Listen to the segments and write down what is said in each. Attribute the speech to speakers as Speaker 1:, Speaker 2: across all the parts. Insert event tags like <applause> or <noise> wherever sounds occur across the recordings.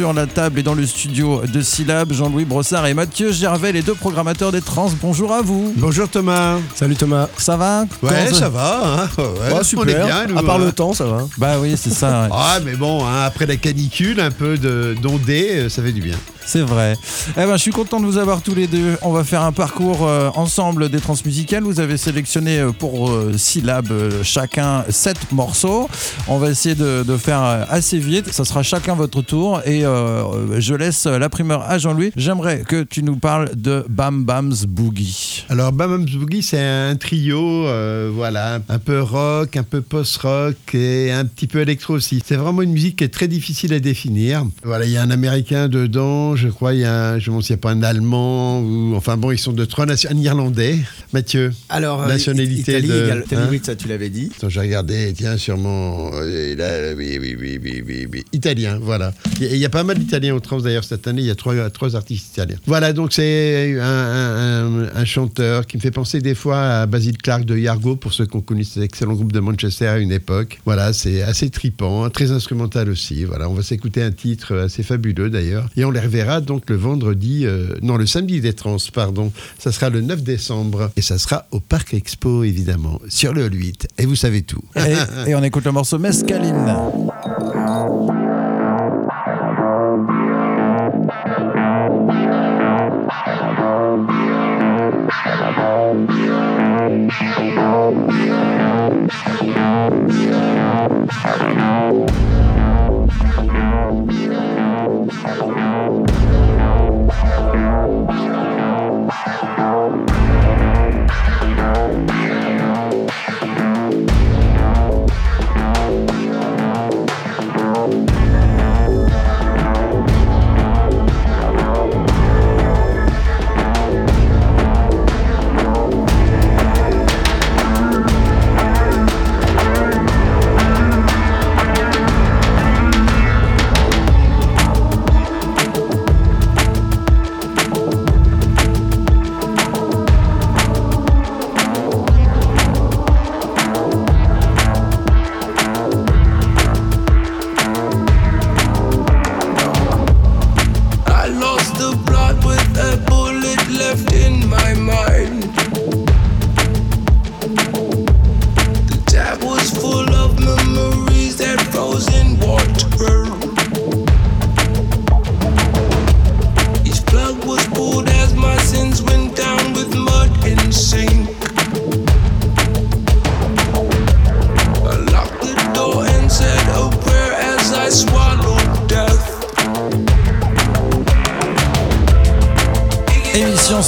Speaker 1: sur la table et dans le studio de Syllab, Jean-Louis Brossard et Mathieu Gervais, les deux programmateurs des trans. Bonjour à vous.
Speaker 2: Bonjour Thomas.
Speaker 3: Salut Thomas.
Speaker 1: Ça va
Speaker 2: Ouais, ça va. Hein ouais,
Speaker 3: Ouais, super.
Speaker 2: On est bien, nous,
Speaker 3: à part
Speaker 2: hein.
Speaker 3: le temps, ça va.
Speaker 1: Bah oui, c'est ça. ouais.
Speaker 2: Ah, mais bon, hein, après la canicule, un peu de d'ondée, euh, ça fait du bien.
Speaker 1: C'est vrai. Eh ben, je suis content de vous avoir tous les deux. On va faire un parcours euh, ensemble des transmusicales. Vous avez sélectionné euh, pour euh, syllabes euh, chacun sept morceaux. On va essayer de, de faire assez vite. Ça sera chacun votre tour. Et je laisse la primeur à Jean-Louis. J'aimerais que tu nous parles de Bam Bam's Boogie.
Speaker 2: Alors, Bamams Boogie, c'est un trio, voilà, un peu rock, un peu post-rock et un petit peu électro aussi. C'est vraiment une musique qui est très difficile à définir. Voilà, il y a un Américain dedans, je crois, il y a, un- je ne sais s'il n'y a pas un Allemand ou, enfin bon, ils sont de trois nations, un Irlandais. Mathieu.
Speaker 3: Alors, euh,
Speaker 2: Nationalité
Speaker 3: Italie,
Speaker 2: de-
Speaker 3: Italie,
Speaker 2: hein
Speaker 3: oui, ça tu l'avais dit.
Speaker 2: Attends, j'ai regardé, tiens, sûrement. euh, là, oui, oui, oui, oui, oui. Italien, voilà. Il y a- il y, a pas mal d'Italiens au trans d'ailleurs cette année, il y a trois, trois artistes italiens. Voilà, donc c'est un, un- un- un chanteur qui me fait penser des fois à Basil Clark de Yargo, pour ceux qui ont connu cet excellent groupe de Manchester à une époque. Voilà, c'est assez tripant, hein, très instrumental aussi. Voilà, on va s'écouter un titre assez fabuleux d'ailleurs. Et on les reverra donc le vendredi, euh, non, le samedi des trans, pardon. Ça sera le 9 décembre et ça sera au Parc Expo évidemment, sur le Hall 8. Et vous savez tout.
Speaker 1: Et, et on écoute le morceau Mescaline.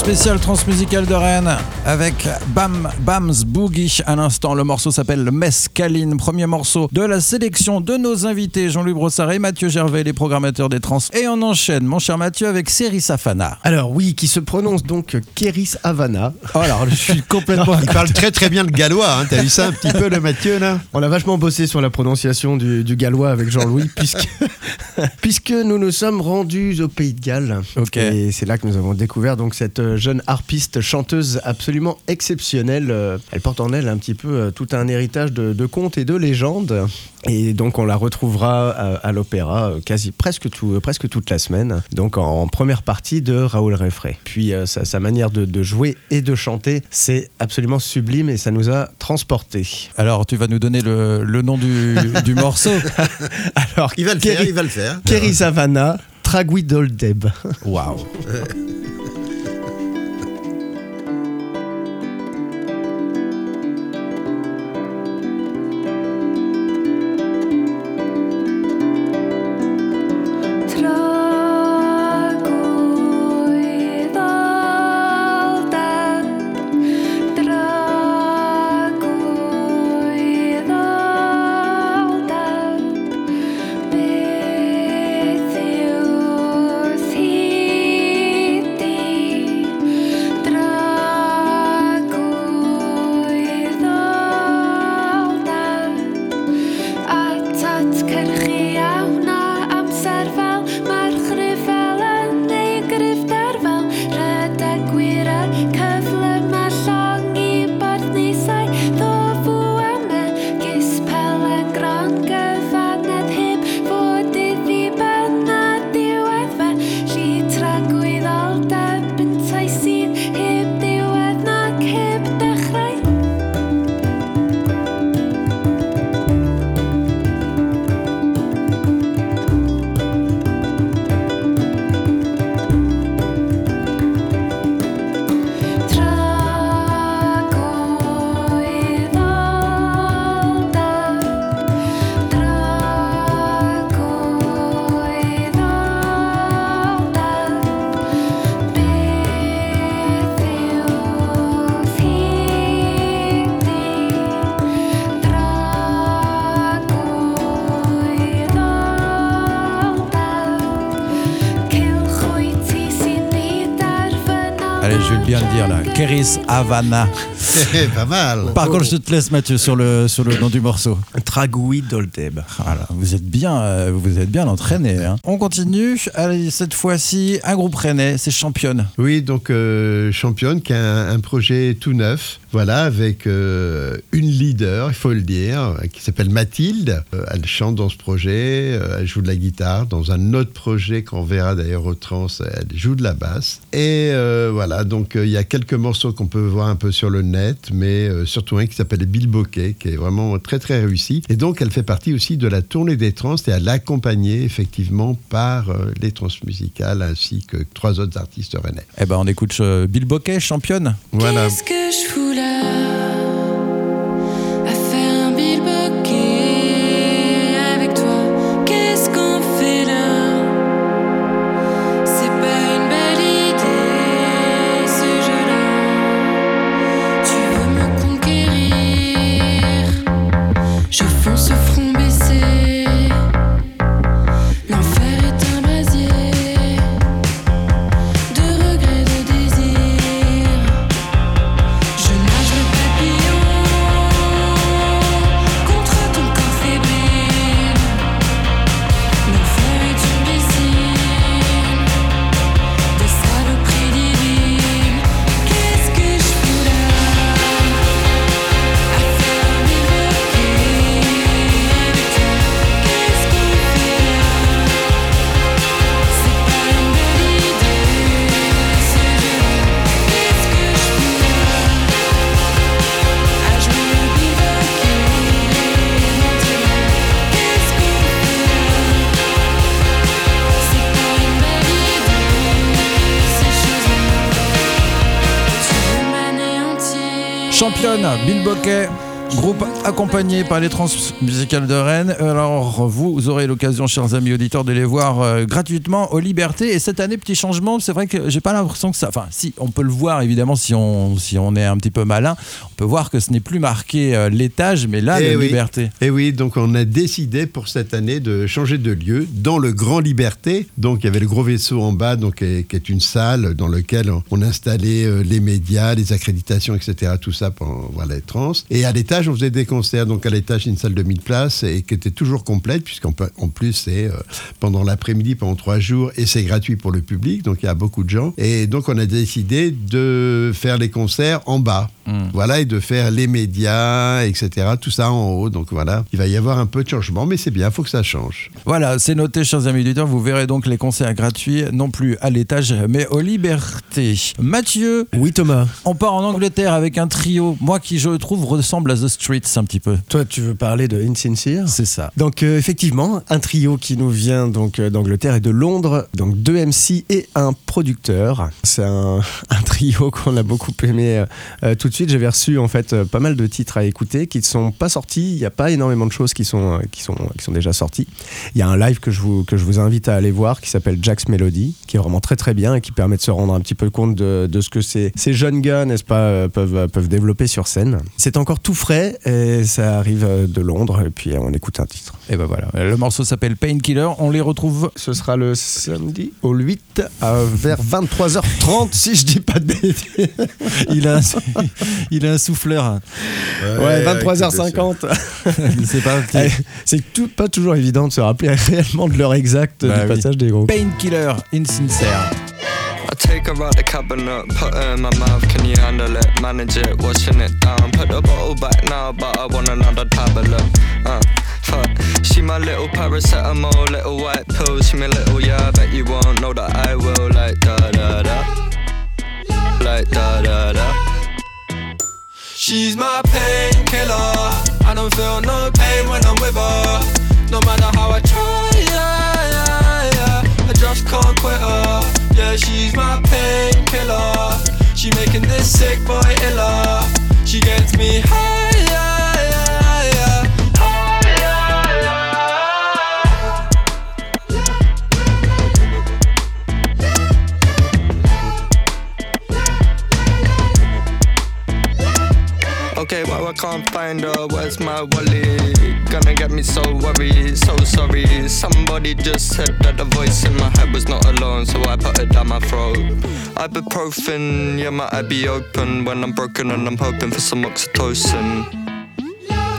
Speaker 1: Émission spéciale transmusicale de Rennes avec Bam Bam's Boogie. À l'instant, le morceau s'appelle Mescaline. Premier morceau de la sélection de nos invités Jean-Louis Brossard et Mathieu Gervais, les programmateurs des trans. Et on enchaîne, mon cher Mathieu, avec Seri Safana.
Speaker 3: Alors oui, qui se prononce donc Kéris Havana.
Speaker 1: Oh, alors, je suis <laughs> complètement.
Speaker 2: Il parle très très bien le gallois, hein. t'as vu ça un petit peu le Mathieu là?
Speaker 3: On a vachement bossé sur la prononciation du, du gallois avec Jean-Louis, puisque, <laughs> puisque nous nous sommes rendus au Pays de Galles.
Speaker 1: Ok.
Speaker 3: Et c'est là que nous avons découvert donc cette euh, jeune harpiste chanteuse absolument exceptionnelle. Euh, Elle porte en elle un petit peu euh, tout un héritage de, de contes et de légendes. Et donc on la retrouvera à, à l'opéra euh, quasi presque, tout, euh, presque toute la semaine. Donc en, en première partie de Raoul Refray. Puis euh, sa, sa manière de, de jouer et de chanter, c'est absolument sublime et ça nous a transportés.
Speaker 1: Alors, tu vas nous donner le, le nom du, du <laughs> morceau.
Speaker 3: Alors,
Speaker 2: Il va le faire, il va le faire.
Speaker 3: Kerry Savannah, Traguidoldeb.
Speaker 1: Waouh. <laughs> dire là. Keris Havana. <laughs>
Speaker 2: pas mal.
Speaker 1: Par contre, je te laisse Mathieu sur le, sur le nom du morceau.
Speaker 3: Tragoui Doldeb.
Speaker 1: Voilà, vous êtes bien, euh, vous êtes bien entraîné. hein. On continue. Allez, cette fois-ci, un groupe rennais, c'est Championne.
Speaker 2: Oui, donc euh, Championne qui a un, un projet tout neuf, voilà, avec euh, une leader, il faut le dire, qui s'appelle Mathilde. Euh, elle chante dans ce projet, euh, elle joue de la guitare. Dans un autre projet qu'on verra d'ailleurs au trans, elle joue de la basse. Et euh, voilà, donc euh, il y a quelques morceaux qu'on peut voir un peu sur le net, mais euh, surtout un qui s'appelle Bill Bokeh, qui est vraiment très très réussi. Et donc elle fait partie aussi de la tournée des trans et elle est accompagnée effectivement par euh, les trans musicales ainsi que trois autres artistes rennais.
Speaker 1: Eh ben, on écoute euh, Bill Bokeh, Championne.
Speaker 2: Voilà.
Speaker 4: Qu'est-ce que je fous là
Speaker 1: Championne, Bill Bokeh. Groupe accompagné par les trans musicales de Rennes. Alors, vous aurez l'occasion, chers amis auditeurs, de les voir euh, gratuitement aux Libertés. Et cette année, petit changement, c'est vrai que j'ai pas l'impression que ça. Enfin, si, on peut le voir évidemment si on, si on est un petit peu malin. On peut voir que ce n'est plus marqué euh, l'étage, mais là,
Speaker 2: Eh
Speaker 1: les
Speaker 2: oui.
Speaker 1: Libertés.
Speaker 2: Et oui, donc on a décidé pour cette année de changer de lieu dans le Grand Liberté. Donc il y avait le gros vaisseau en bas, donc, qui est, une salle dans laquelle on, on installait euh, les médias, les accréditations, etc. Tout ça pour voir les trans. Et à l'étage, on faisait des concerts. Donc à l'étage, une salle de 1000 places et qui était toujours complète, puisqu'en en plus, c'est euh, pendant l'après-midi, pendant trois jours, et c'est gratuit pour le public. Donc il y a beaucoup de gens. Et donc on a décidé de faire les concerts en bas. Voilà, et de faire les médias, etc. Tout ça en haut. Donc voilà, il va y avoir un peu de changement, mais c'est bien, il faut que ça change.
Speaker 1: Voilà, c'est noté, chers amis auditeurs. Vous verrez donc les concerts gratuits, non plus à l'étage, mais aux Libertés. Mathieu,
Speaker 3: Oui Thomas.
Speaker 1: on part en Angleterre avec un trio, moi qui je trouve ressemble à The Streets un petit peu.
Speaker 3: Toi tu veux parler de Insincere
Speaker 1: C'est ça.
Speaker 3: Donc euh, effectivement, un trio qui nous vient donc euh, d'Angleterre et de Londres, donc deux MC et un producteur. C'est un, <laughs> un trio qu'on a beaucoup aimé euh, tout de suite. J'avais reçu en fait pas mal de titres à écouter qui ne sont pas sortis. Il n'y a pas énormément de choses qui sont, qui sont, qui sont déjà sorties. Il y a un live que je vous, que je vous invite à aller voir qui s'appelle Jack's Melody, qui est vraiment très très bien et qui permet de se rendre un petit peu compte de, de ce que ces, ces jeunes gars, n'est-ce pas, peuvent, peuvent développer sur scène. C'est encore tout frais et ça arrive euh, de Londres et puis on écoute un titre.
Speaker 1: Et ben voilà. Le morceau s'appelle Painkiller. On les retrouve.
Speaker 3: Ce sera le samedi au 8 à vers 23h30 si je dis pas de bêtises.
Speaker 1: Il a, il a un souffleur.
Speaker 3: Ouais, 23h50.
Speaker 1: C'est <laughs> pas.
Speaker 3: Allez, C'est tout, pas toujours évident de se rappeler <laughs> réellement de l'heure exacte
Speaker 1: Bah
Speaker 3: du
Speaker 1: oui.
Speaker 3: passage des groupes.
Speaker 1: Painkiller, Insincere.
Speaker 5: I take her out the cabinet, put her in my mouth. Can you handle it? Manage it, washing it down. Put the bottle back now, but I want another tablet. Uh, fuck. She my little paracetamol, little white pill. She my little yeah, I bet you won't know that I will. Like da da da, like da da da. She's my painkiller. I don't feel no pain when I'm with her. No matter how I try, yeah, tough core quitter. Yeah, she's my painkiller. She making this sick boy iller. She gets me higher. Okay, well I can't find her. Where's my wallet? Somebody just said that the voice in my head was not alone, so I put it down my throat. Ibuprofen, yeah, my eye be open when I'm broken and I'm hoping for some oxytocin.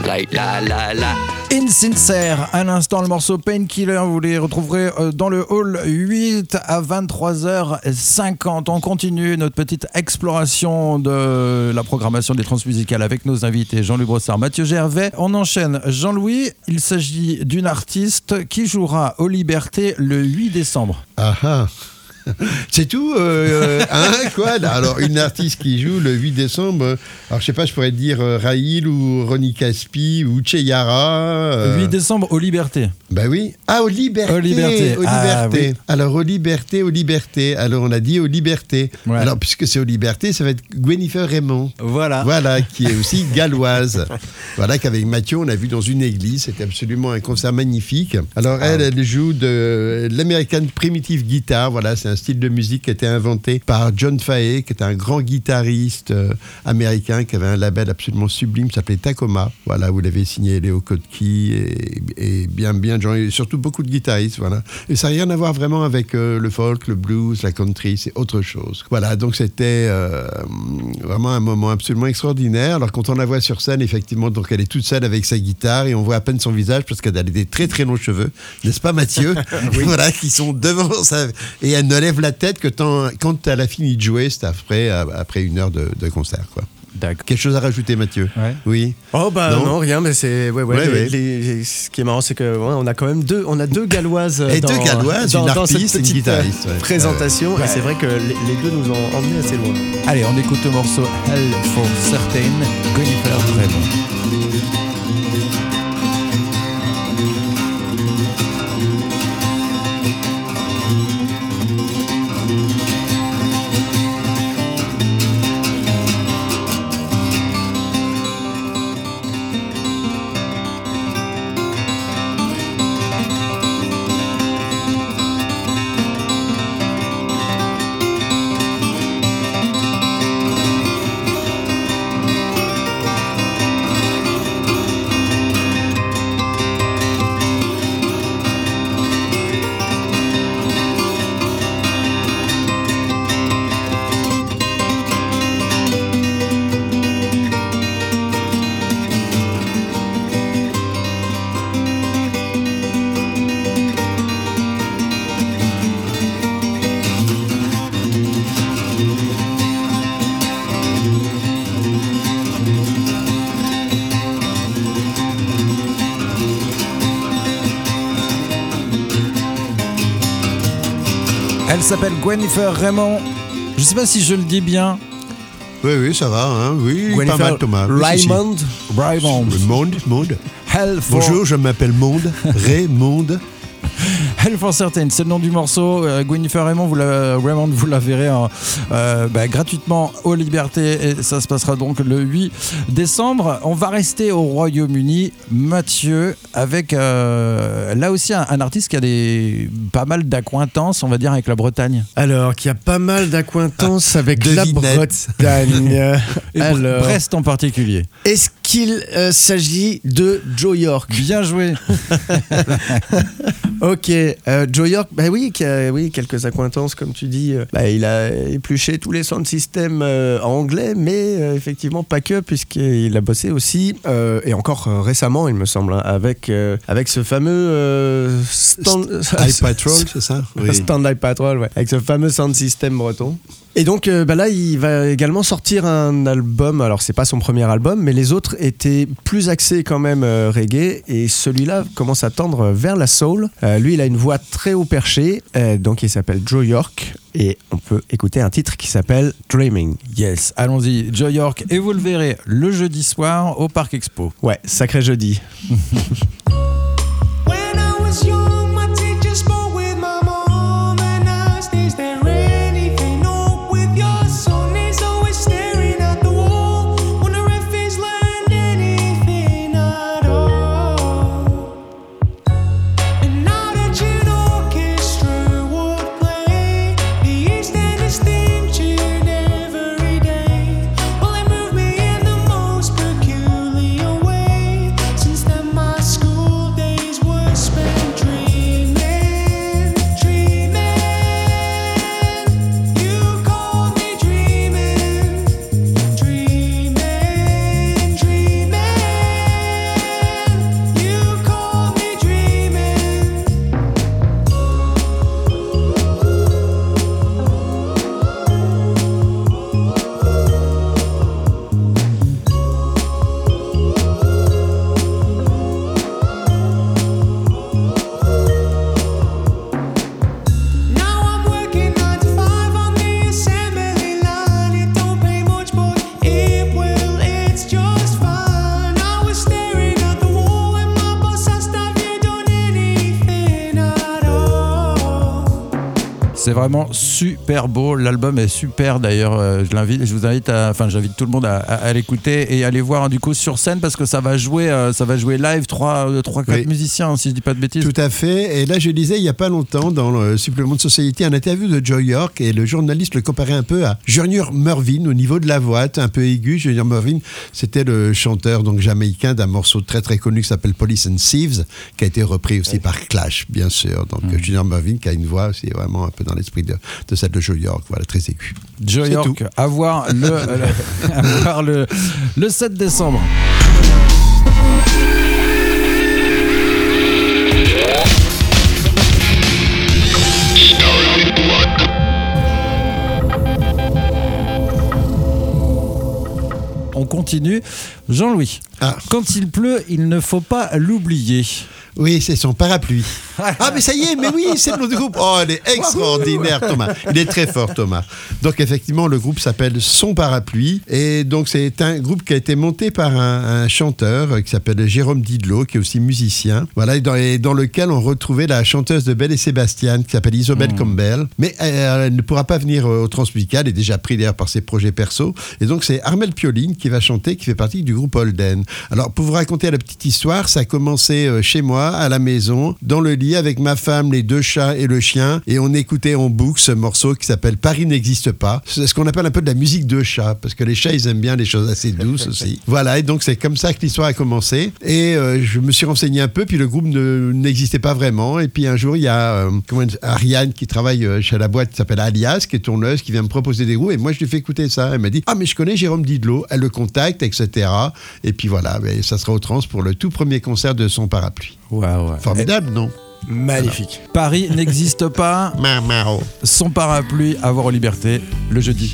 Speaker 5: La la la.
Speaker 1: Insincere, à l'instant le morceau Painkiller, vous les retrouverez euh, dans le hall 8 à 23h50. On continue notre petite exploration de la programmation des transmusicales avec nos invités Jean-Louis Brossard, Mathieu Gervais. On enchaîne Jean-Louis, il s'agit d'une artiste qui jouera aux Libertés le 8 décembre.
Speaker 2: Ah ah. <laughs> C'est tout euh, euh, hein, quoi Alors, une artiste qui joue le 8 décembre, euh, alors je sais pas, je pourrais dire euh, Raïl ou Ronnie Caspi ou Cheyara. euh,
Speaker 1: 8 décembre aux Libertés.
Speaker 2: Bah oui. Ah, aux libertés.
Speaker 1: Aux libertés.
Speaker 2: Aux
Speaker 1: Ah,
Speaker 2: libertés. Alors, aux libertés, aux libertés. Alors, on a dit aux libertés.
Speaker 1: Ouais.
Speaker 2: Alors, puisque c'est aux libertés, ça va être Gwenifer Raymond.
Speaker 1: Voilà.
Speaker 2: Voilà, qui est aussi galloise. <laughs> voilà, qu'avec Mathieu, on a vu dans une église. C'était absolument un concert magnifique. Alors, elle, elle joue de l'American Primitive Guitar. Voilà, c'est un style de musique qui a été inventé par John Fahey, qui est un grand guitariste euh, américain qui avait un label absolument sublime, qui s'appelait Tacoma. Voilà, où il avait signé Léo Kotki et, et bien, bien et surtout beaucoup de guitaristes. Voilà. Et ça n'a rien à voir vraiment avec euh, le folk, le blues, la country, c'est autre chose. Voilà, donc c'était euh, vraiment un moment absolument extraordinaire. Alors quand on la voit sur scène, effectivement, donc elle est toute seule avec sa guitare et on voit à peine son visage parce qu'elle a des très très longs cheveux, n'est-ce pas Mathieu? <laughs> Voilà, qui sont devant sa... Et elle ne lève la tête que quand elle a fini de jouer, c'est après, euh, après une heure de, de concert. Quoi. Quelque chose à rajouter Mathieu
Speaker 1: Ouais.
Speaker 2: Oui.
Speaker 3: Oh bah
Speaker 2: Non.
Speaker 3: non, rien, mais c'est ouais, ouais,
Speaker 2: Ouais,
Speaker 3: les-
Speaker 2: ouais.
Speaker 3: les- ce qui est marrant, c'est que ouais, on a quand même deux, on a deux galloises
Speaker 2: Et
Speaker 3: dans,
Speaker 2: deux galloises,
Speaker 3: dans,
Speaker 2: une
Speaker 3: dans cette
Speaker 2: harpiste et une
Speaker 3: petite,
Speaker 2: guitariste,
Speaker 3: euh,
Speaker 2: ouais.
Speaker 3: présentation. Et c'est vrai que les, les deux nous ont emmenés assez loin.
Speaker 1: Allez, on écoute le morceau Hell for Certain, Jennifer Raymond. S'appelle Jennifer Raymond. Je sais pas si je le dis bien.
Speaker 2: Oui, oui, ça va. Hein. Oui, pas mal Thomas.
Speaker 3: Raymond.
Speaker 1: Raymond.
Speaker 2: Monde, Monde.
Speaker 1: Hell for,
Speaker 2: Bonjour, je m'appelle Monde. <laughs> Raymond.
Speaker 1: Hell for Certain, c'est le nom du morceau. Euh, Jennifer Raymond, vous la, Raymond, vous la verrez en, euh, bah, gratuitement aux Libertés et ça se passera donc le 8 décembre. On va rester au Royaume-Uni, Mathieu, avec euh, là aussi un, un artiste qui a des pas mal d'acquaintances, on va dire, avec la Bretagne.
Speaker 3: Alors, qu'il y a pas mal d'acquaintances avec la. Bretagne. <laughs>
Speaker 1: Et Bre-
Speaker 3: Alors,
Speaker 1: Brest en particulier.
Speaker 3: est-ce qu'il euh, s'agit de Joe York
Speaker 1: Bien joué. <laughs>
Speaker 3: Ok, euh, Joe York, bah oui, qui a, oui, quelques accointances, comme tu dis. euh, bah, il a épluché tous les sound systems euh, anglais, mais effectivement pas que, puisqu'il a bossé aussi, et encore récemment, il me semble, hein, avec, avec ce fameux stand,
Speaker 2: High Patrol, c'est ça? <laughs> Oui.
Speaker 3: Stand Patrol, ouais, avec ce fameux sound system breton. Et donc euh, bah là, il va également sortir un album. Alors, c'est pas son premier album, mais les autres étaient plus axés quand même euh, reggae. Et celui-là commence à tendre vers la soul. Euh, lui, il a une voix très haut perchée. euh, donc, il s'appelle Joe York. Et on peut écouter un titre qui s'appelle Dreaming.
Speaker 1: Yes, allons-y, Joe York. Et vous le verrez le jeudi soir au Parc Expo.
Speaker 3: Ouais, sacré jeudi. <laughs>
Speaker 6: When I was young,
Speaker 1: vraiment super beau. L'album est super d'ailleurs. Euh, Je l'invite, je vous invite à, enfin, j'invite tout le monde à, à- à l'écouter et à aller voir hein, du coup sur scène parce que ça va jouer, euh, ça va jouer live 3, 3 4
Speaker 2: Oui.
Speaker 1: musiciens si je dis pas de bêtises.
Speaker 2: Tout à fait. Et là, je lisais il n'y a pas longtemps dans le supplément de Society un interview de Joe York et le journaliste le comparait un peu à Junior Mervyn au niveau de la voix, un peu aigu. Junior Mervyn, c'était le chanteur donc jamaïcain d'un morceau très très connu qui s'appelle Police and Thieves, qui a été repris aussi par Clash, bien sûr. Donc
Speaker 1: Mm.
Speaker 2: Junior Mervyn qui a une voix aussi vraiment un peu dans l'esprit de, de celle de Joe York, voilà, très aiguë.
Speaker 1: Joe York,
Speaker 2: tout.
Speaker 1: à voir le, <laughs> le- à voir le, le 7 décembre. On continue. Jean-Louis,
Speaker 2: Ah.
Speaker 1: quand il pleut, il ne faut pas l'oublier.
Speaker 2: Oui, c'est son parapluie. Ah, mais ça y est, mais oui, c'est le nom du groupe. Oh, il est extraordinaire, Thomas. Il est très fort, Thomas. Donc, effectivement, le groupe s'appelle Son Parapluie. Et donc, c'est un groupe qui a été monté par un, un chanteur qui s'appelle Jérôme Didlot, qui est aussi musicien. Voilà, et dans, et dans lequel on retrouvait la chanteuse de Belle et Sébastien, qui s'appelle Isobel Campbell. Mais euh, elle ne pourra pas venir au Transmusical, elle est déjà pris d'ailleurs par ses projets perso. Et donc, c'est Armel Pioline qui va chanter, qui fait partie du groupe Holden. Alors, pour vous raconter la petite histoire, ça a commencé euh, chez moi, à la maison, dans le lit, avec ma femme, les deux chats et le chien. Et on écoutait en boucle ce morceau qui s'appelle Paris n'existe pas. C'est ce qu'on appelle un peu de la musique de chat, parce que les chats, ils aiment bien les choses assez douces aussi. <laughs> Voilà, et donc c'est comme ça que l'histoire a commencé. Et euh, je me suis renseigné un peu, puis le groupe ne- n'existait pas vraiment. Et puis un jour, il y a euh, comment Ariane qui travaille euh, chez la boîte qui s'appelle Alias, qui est tourneuse, qui vient me proposer des groupes. Et moi, je lui fais écouter ça. Elle m'a dit Ah, mais je connais Jérôme Didlot. Elle le contacte, etc. Et puis voilà, mais ça sera au trans pour le tout premier concert de son parapluie. Formidable, non
Speaker 3: Magnifique.
Speaker 1: Paris n'existe pas. <laughs> Son parapluie à voir aux libertés le jeudi.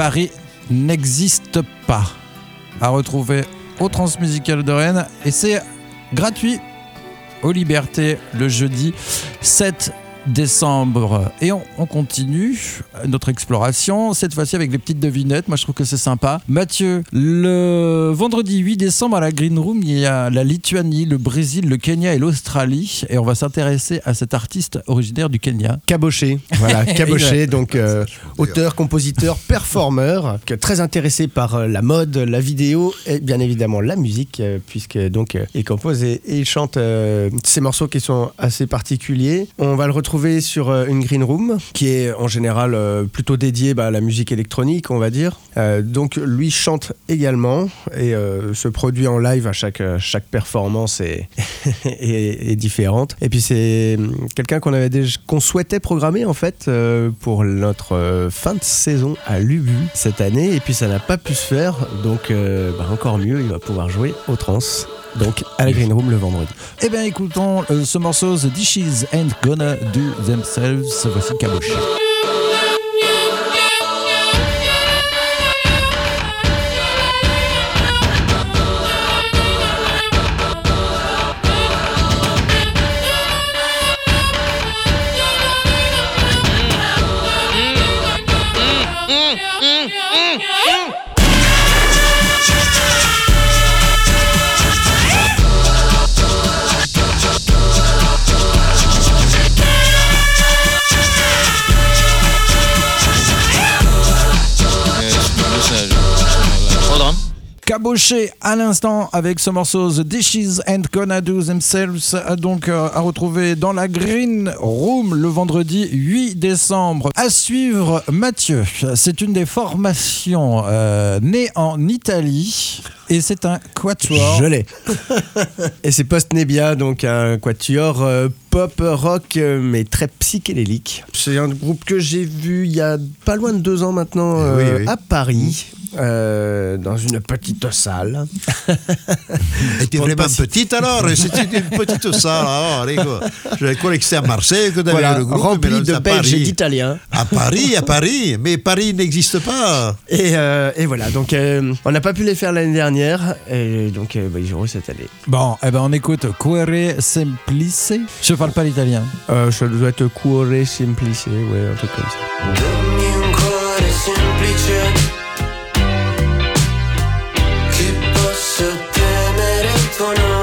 Speaker 4: Paris n'existe pas.
Speaker 1: À retrouver au Transmusical de Rennes. Et c'est gratuit aux Libertés le jeudi 7 décembre. Et on, on continue notre exploration, cette fois-ci avec les petites devinettes. Moi, je trouve que c'est sympa. Mathieu, le vendredi 8 décembre à la Green Room, il y a la Lituanie, le Brésil, le Kenya et l'Australie. Et on va s'intéresser à cet artiste originaire du Kenya.
Speaker 3: Caboché, voilà, <laughs> Caboché, donc euh, auteur, compositeur, performeur, très intéressé par euh, la mode, la vidéo et bien évidemment la musique, euh, puisque donc il compose et, et il chante euh, ces morceaux qui sont assez particuliers. On va le retrouver sur euh, une green room, qui est en général euh, plutôt dédiée bah, à la musique électronique, on va dire. Euh, donc lui chante également et se produit en live à chaque chaque performance est, <laughs> est, différente. Et puis c'est hum, quelqu'un qu'on avait qu'on souhaitait programmer en fait pour notre fin de saison à l'Ubu cette année. Et puis ça n'a pas pu se faire, donc bah, encore mieux, il va pouvoir jouer au trans. Donc à la Green Room le vendredi.
Speaker 1: Eh bien, écoutons euh, ce morceau The Dishes Ain't Gonna Do Themselves. Voici Caboche. Caboché à l'instant avec ce morceau The Dishes and Gonna Do Themselves, euh, donc euh, à retrouver dans la Green Room le vendredi 8 décembre. À suivre, Mathieu, c'est une des formations euh, nées en Italie et c'est un quatuor.
Speaker 3: Je l'ai. Et c'est Post-Nebia, donc un quatuor euh, pop rock, euh, mais très psychédélique. C'est un groupe que j'ai vu il y a pas loin de deux ans maintenant
Speaker 2: Eh oui,
Speaker 3: euh,
Speaker 2: oui.
Speaker 3: à Paris. euh, dans une petite salle.
Speaker 2: était
Speaker 3: Pour
Speaker 2: vraiment
Speaker 3: pas si-
Speaker 2: petite alors C'était une petite salle. alors, les gars. Je croyais que c'était à Marseille que avais
Speaker 3: Voilà,
Speaker 2: le groupe.
Speaker 3: rempli de
Speaker 2: c'est à
Speaker 3: Belges et
Speaker 2: Paris.
Speaker 3: d'Italiens.
Speaker 2: À Paris, à Paris. Mais Paris n'existe pas.
Speaker 3: Et, euh, et voilà, donc euh, on n'a pas pu les faire l'année dernière, et donc euh, bah, ils auront cette année.
Speaker 1: Bon, eh ben on écoute Quere Semplice. Je parle pas l'italien.
Speaker 3: Euh, ça doit être Cuore Simplice, ouais, un truc comme ça.
Speaker 7: Semplice che tuo nome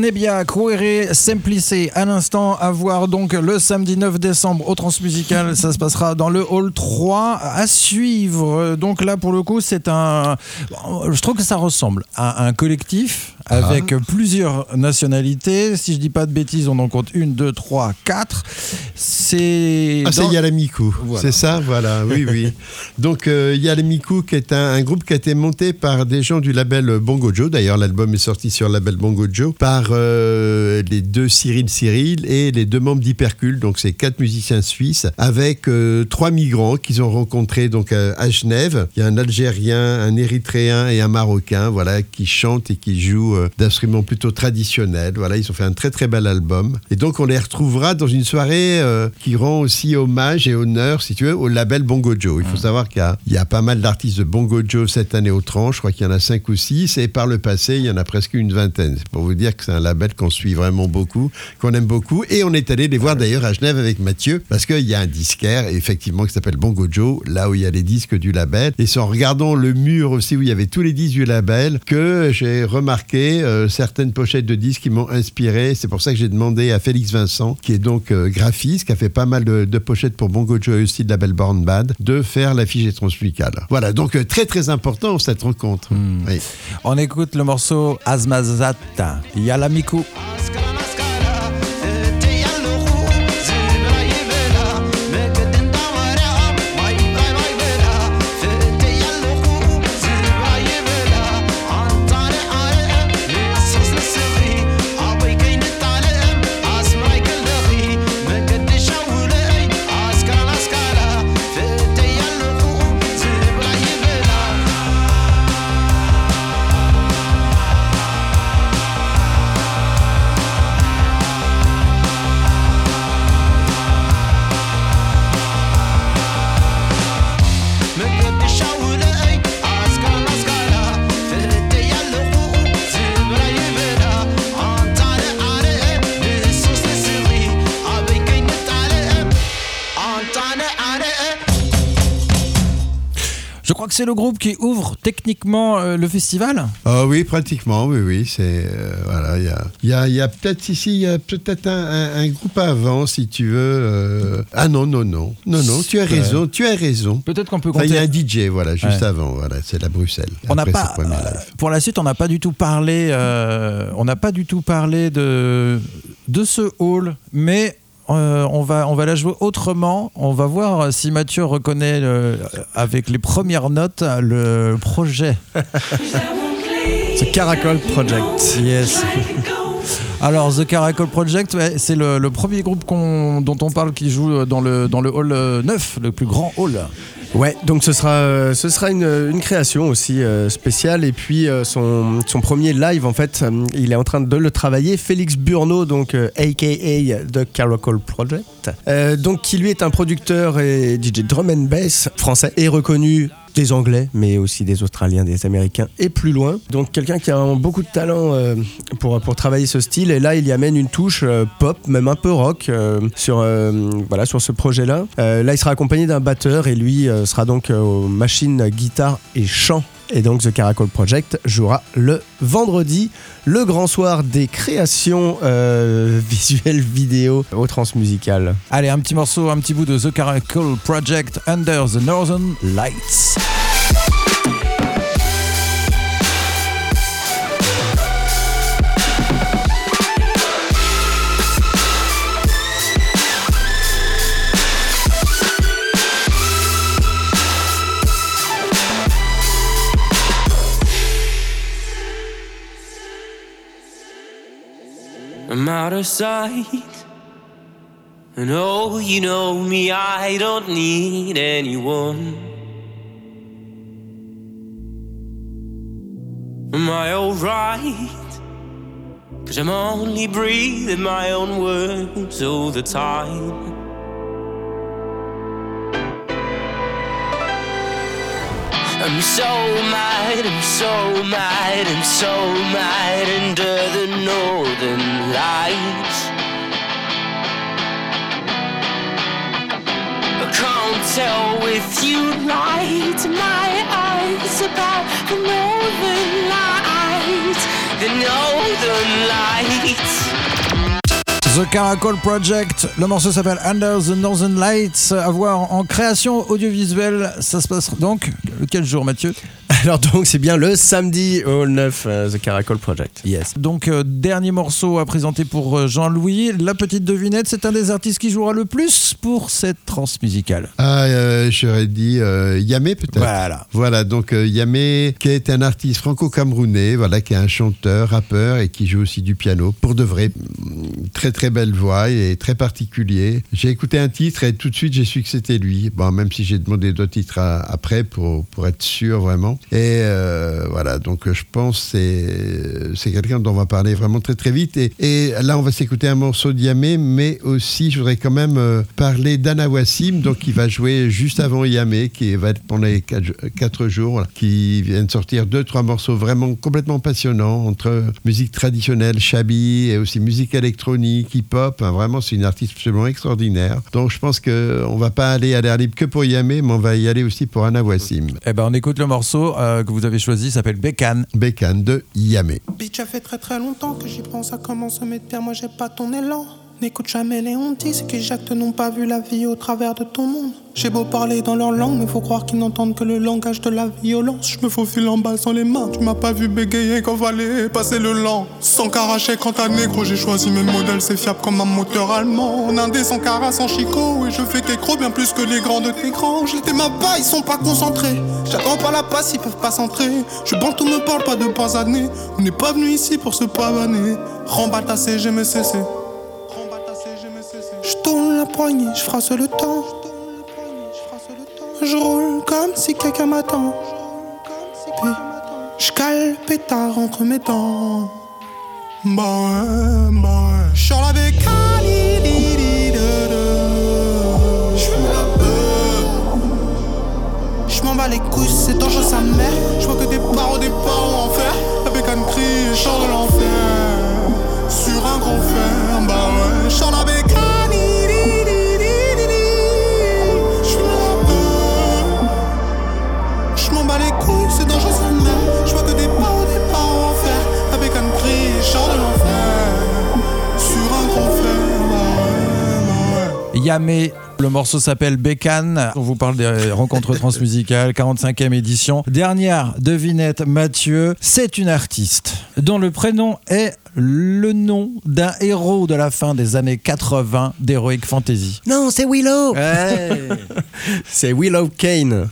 Speaker 1: Post-Nebia, Quere Semplice, à l'instant, à voir donc le samedi 9 décembre au Transmusical. Ça se passera dans le hall 3 à suivre. Donc là, pour le coup, c'est un. Je trouve que ça ressemble à un collectif avec plusieurs nationalités. Si je dis pas de bêtises, on en compte une, deux, trois, quatre. C'est.
Speaker 2: Ah, c'est Yalamiku,
Speaker 1: Voilà.
Speaker 2: c'est ça, voilà, oui, oui. <laughs> Donc euh, Yalamiku, qui est un, un groupe qui a été monté par des gens du label Bongo Joe. D'ailleurs, l'album est sorti sur le label Bongo Joe par euh, les deux Cyril Cyril et les deux membres d'Hypercule. Donc, c'est quatre musiciens suisses avec euh, trois migrants qu'ils ont rencontrés donc euh, à Genève. Il y a un Algérien, un Érythréen et un Marocain, voilà, qui chantent et qui jouent euh, d'instruments plutôt traditionnels. Voilà, ils ont fait un très très bel album. Et donc, on les retrouvera dans une soirée euh, qui rend aussi hommage et honneur, si tu veux, au label Bongo Joe. Il faut savoir qu'il y a, il y a pas mal d'artistes de Bongo Joe cette année au tranche. Je crois qu'il y en a cinq ou six. Et par le passé, il y en a presque une vingtaine. C'est pour vous dire que c'est un label qu'on suit vraiment beaucoup, qu'on aime beaucoup. Et on est allé les voir d'ailleurs à Genève avec Mathieu, parce qu'il y a un disquaire, effectivement, qui s'appelle Bongo Joe, là où il y a les disques du label. Et c'est en regardant le mur aussi où il y avait tous les disques du label que j'ai remarqué euh, certaines pochettes de disques qui m'ont inspiré. C'est pour ça que j'ai demandé à Félix Vincent, qui est donc euh, graphiste, qui a fait pas mal de, de pochettes pour Bongo Joe et aussi de label Born Bad, de faire l'affiche des transmusicales. Voilà, donc euh, très très important cette rencontre. Oui.
Speaker 1: On écoute le morceau Azmazata, Yalamiku. C'est le groupe qui ouvre techniquement euh, le festival?
Speaker 2: Ah oui, pratiquement, oui, oui. C'est euh, voilà, il y a, il y a, y a peut-être ici, il y a peut-être un, un- un groupe avant, si tu veux. euh, Ah non, non, non, non, non. Tu as raison, tu as raison.
Speaker 1: Peut-être qu'on peut
Speaker 2: Enfin, il y a un
Speaker 1: compter.
Speaker 2: DJ, voilà, juste
Speaker 1: Ouais.
Speaker 2: avant, voilà, c'est la Bruxelles.
Speaker 1: On n'a
Speaker 2: Après
Speaker 1: pas,
Speaker 2: premier
Speaker 1: euh,
Speaker 2: live.
Speaker 1: pour la suite, on n'a pas du tout parlé, euh, on n'a pas du tout parlé de de ce hall, mais euh, on va on va la jouer autrement. On va voir si Mathieu reconnaît le- avec les premières notes le projet. <laughs>
Speaker 3: The Caracol Project.
Speaker 1: Yes. <laughs> Alors The Caracol Project, c'est le, le premier groupe dont on parle qui joue dans le dans le hall euh, 9, le plus grand hall.
Speaker 3: Ouais, donc ce sera, euh, ce sera une, création aussi euh, spéciale. Et puis euh, son, premier live, en fait, il est en train de le travailler. Félix Burno, donc aka The Caracol Project, donc qui lui est un producteur et DJ drum and bass français et reconnu des Anglais, mais aussi des Australiens, des Américains et plus loin. Donc quelqu'un qui a beaucoup de talent euh, pour, pour travailler ce style. Et là, il y amène une touche euh, pop, même un peu rock, euh, sur, voilà, sur ce projet-là. Là, il sera accompagné d'un batteur et lui sera donc aux machines, guitare et chant. Et donc The Caracol Project jouera le vendredi, le grand soir des créations euh, <laughs> visuelles vidéo au transmusical.
Speaker 1: Allez, un petit morceau, un petit bout de The Caracol Project Under the Northern Lights.
Speaker 7: Out of sight. And oh, you know me, I don't need anyone. Am I alright? Cause I'm only breathing my own words all the time. I'm so mad, I'm so mad, I'm so mad under the northern lights. I can't tell if you lie to my eyes about the northern lights, the northern lights.
Speaker 1: The Caracol Project, le morceau s'appelle Under the Northern Lights, à voir en création audiovisuelle. Ça se passe donc quel jour, Mathieu?
Speaker 3: Alors donc c'est bien le samedi au 9 euh, The Caracol Project.
Speaker 1: Yes. Donc, euh, dernier morceau à présenter pour euh, Jean-Louis. La petite devinette, c'est un des artistes qui jouera le plus pour cette transmusicale.
Speaker 2: Ah, euh, j'aurais dit euh, Yamé peut-être.
Speaker 1: Voilà.
Speaker 2: Voilà, donc euh, Yamé, qui est un artiste franco-camerounais, voilà, qui est un chanteur, rappeur et qui joue aussi du piano. Pour de vrai, mm, très très belle voix et très particulier. J'ai écouté un titre et tout de suite j'ai su que c'était lui. Bon, même si j'ai demandé d'autres titres à- après pour, pour être sûr vraiment. Et euh, voilà, donc je pense que c'est quelqu'un dont on va parler vraiment très très vite. Et, là, on va s'écouter un morceau de Yamé, mais aussi je voudrais quand même euh, parler d'Anna Wassim, donc qui va jouer juste avant Yamé, qui va être pendant les quatre, quatre jours, voilà, qui vient de sortir deux trois morceaux vraiment complètement passionnants entre musique traditionnelle, shabby et aussi musique électronique, hip-hop. Vraiment, c'est une artiste absolument extraordinaire. Donc je pense que on va pas aller à l'air libre que pour Yamé, mais on va y aller aussi pour Anna Wassim.
Speaker 1: Eh ben, on écoute le morceau euh, que vous avez choisi, s'appelle Bécane.
Speaker 2: Bécane de Yamé.
Speaker 8: Bitch, ça fait très très longtemps que j'y pense, ça commence à bien, moi j'ai pas ton élan. N'écoute jamais les hontis, ceux qui jactent n'ont pas vu la vie au travers de ton monde. J'ai beau parler dans leur langue, mais faut croire qu'ils n'entendent que le langage de la violence. Je me faufile en bas sans les mains, tu m'as pas vu bégayer quand fallait passer le lent. Sans caracher quand t'as négro, j'ai choisi mes modèles, c'est fiable comme un moteur allemand. En indé sans cara, sans chicot, et je fais qu'écro bien plus que les grands de tes grands. J'étais ma bas, ils sont pas concentrés. J'attends pas la passe, ils peuvent pas s'entrer. Je bande, tout me parle pas de pas années. On n'est pas venu ici pour se pavaner. J'ai me cessé. Je tourne la poignée, je frasse le temps. Je roule comme si quelqu'un m'attend. Je cale pétard entre mes dents. Ouais, bah ouais. Sur la bécane. Je m'en bats les couilles, c'est dangereux sa mère. Je vois que des barreaux, des barreaux en fer. La bécane crie, chant de l'enfer.
Speaker 1: Yamé. Le morceau s'appelle Bécane. On vous parle des rencontres transmusicales, 45e édition. Dernière devinette, Mathieu. C'est une artiste dont le prénom est le nom d'un héros de la fin des années 80 d'Heroic Fantasy.
Speaker 3: Non, c'est Willow <laughs> C'est Willow Kane.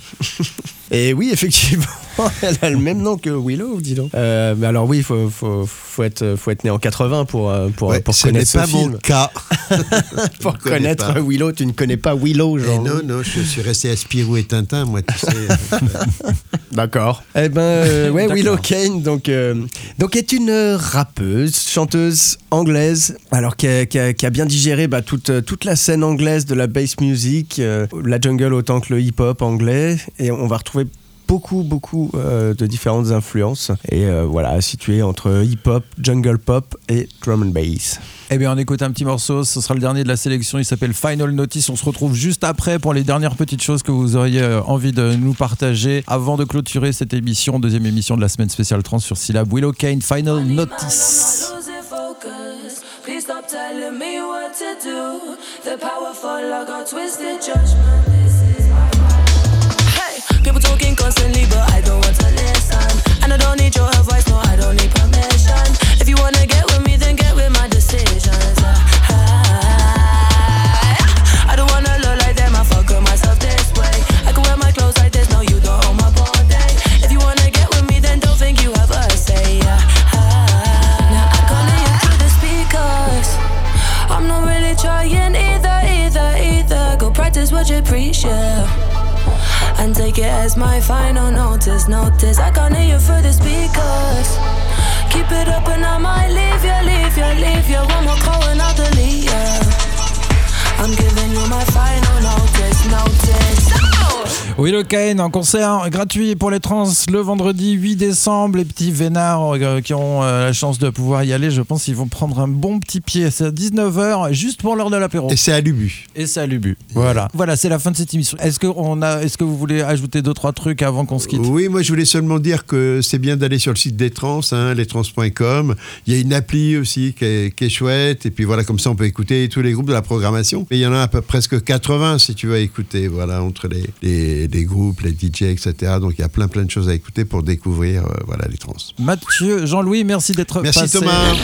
Speaker 3: Et oui, effectivement, <laughs> elle a le même nom que Willow, dis donc. Euh, mais alors oui, il faut, faut, faut, être, faut être né en 80 pour, euh, pour,
Speaker 2: Ouais,
Speaker 3: pour
Speaker 2: ce n'est
Speaker 3: connaître ce
Speaker 2: pas mon cas. <laughs>
Speaker 3: Pour
Speaker 2: Je
Speaker 3: connaître
Speaker 2: pas.
Speaker 3: Willow, tu ne connais pas Willow, genre.
Speaker 2: non, non, je suis resté à Spirou et Tintin, moi, tu sais.
Speaker 3: D'accord. Eh ben, euh, ouais. Willow Kane, donc, euh, donc est une rappeuse, chanteuse anglaise, alors qui a, bien digéré bah, toute, toute la scène anglaise de la bass music, euh, la jungle autant que le hip-hop anglais, et on va retrouver beaucoup, beaucoup euh, de différentes influences, et euh, voilà, située entre hip-hop, jungle pop et drum and bass.
Speaker 1: Eh bien, on écoute un petit morceau. Ce sera le dernier de la sélection. Il s'appelle Final Notice. On se retrouve juste après pour les dernières petites choses que vous auriez euh, envie de nous partager avant de clôturer cette émission, deuxième émission de la semaine spéciale trans sur Syllab. Willow Kane, Final Notice.
Speaker 4: Losing focus. Please stop telling me what to do. The powerful, I got twisted judgment. Talking constantly, but I don't want to listen. And I don't need your advice, no, I don't need permission. If you wanna get with me, then get with my And take it as my final notice, notice. I can't hear you through the speakers. Keep it up and I might leave you, leave you, leave you. One more call and I'll delete you. I'm giving you my final notice, notice.
Speaker 1: Willow Kane en concert gratuit pour les trans le vendredi 8 décembre. Les petits vénards euh, qui auront euh, la chance de pouvoir y aller, je pense qu'ils vont prendre un bon petit pied. C'est à 19h, juste pour l'heure de l'apéro.
Speaker 2: Et c'est à l'Ubu.
Speaker 1: Et c'est à l'Ubu. Voilà. Voilà, c'est la fin de cette émission. Est-ce que, on a, est-ce que vous voulez ajouter deux, trois trucs avant qu'on se quitte?
Speaker 2: Oui, moi je voulais seulement dire que c'est bien d'aller sur le site des trans, hein, lestrans.com. Il y a une appli aussi qui est, qui est chouette. Et puis voilà, comme ça on peut écouter tous les groupes de la programmation. Et il y en a à peu presque 80 si tu veux écouter, voilà, entre les, les, les, les, groupes, les DJ, etc. Donc il y a plein plein de choses à écouter pour découvrir euh, voilà, les trans.
Speaker 1: Mathieu, Jean-Louis, merci d'être passé.
Speaker 2: Merci Thomas.